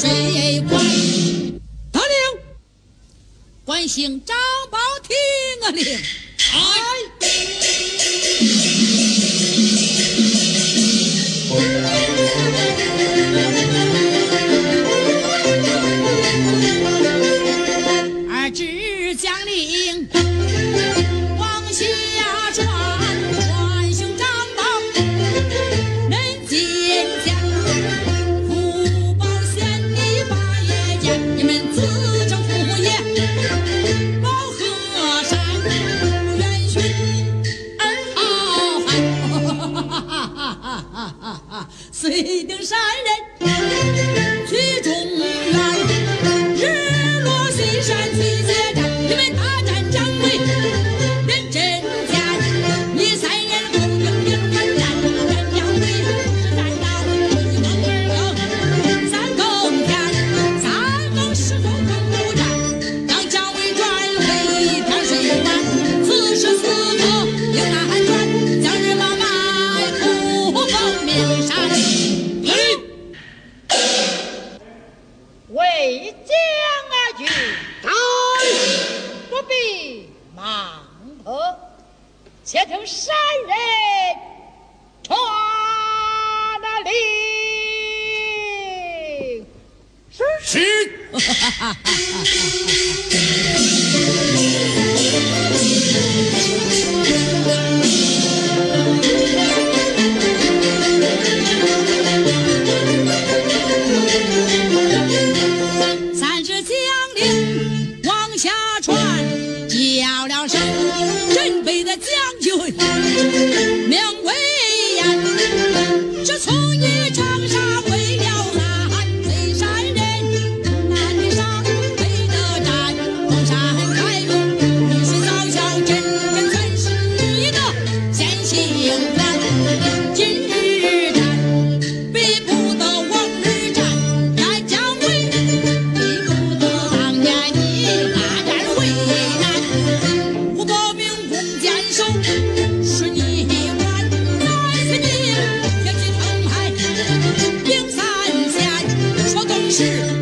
谁管？得令！官姓张宝，听我令。哎。平山人驱逐为将而去，当不必忙迫。前头山人传那令，是是。下船叫了声镇北的将军。See.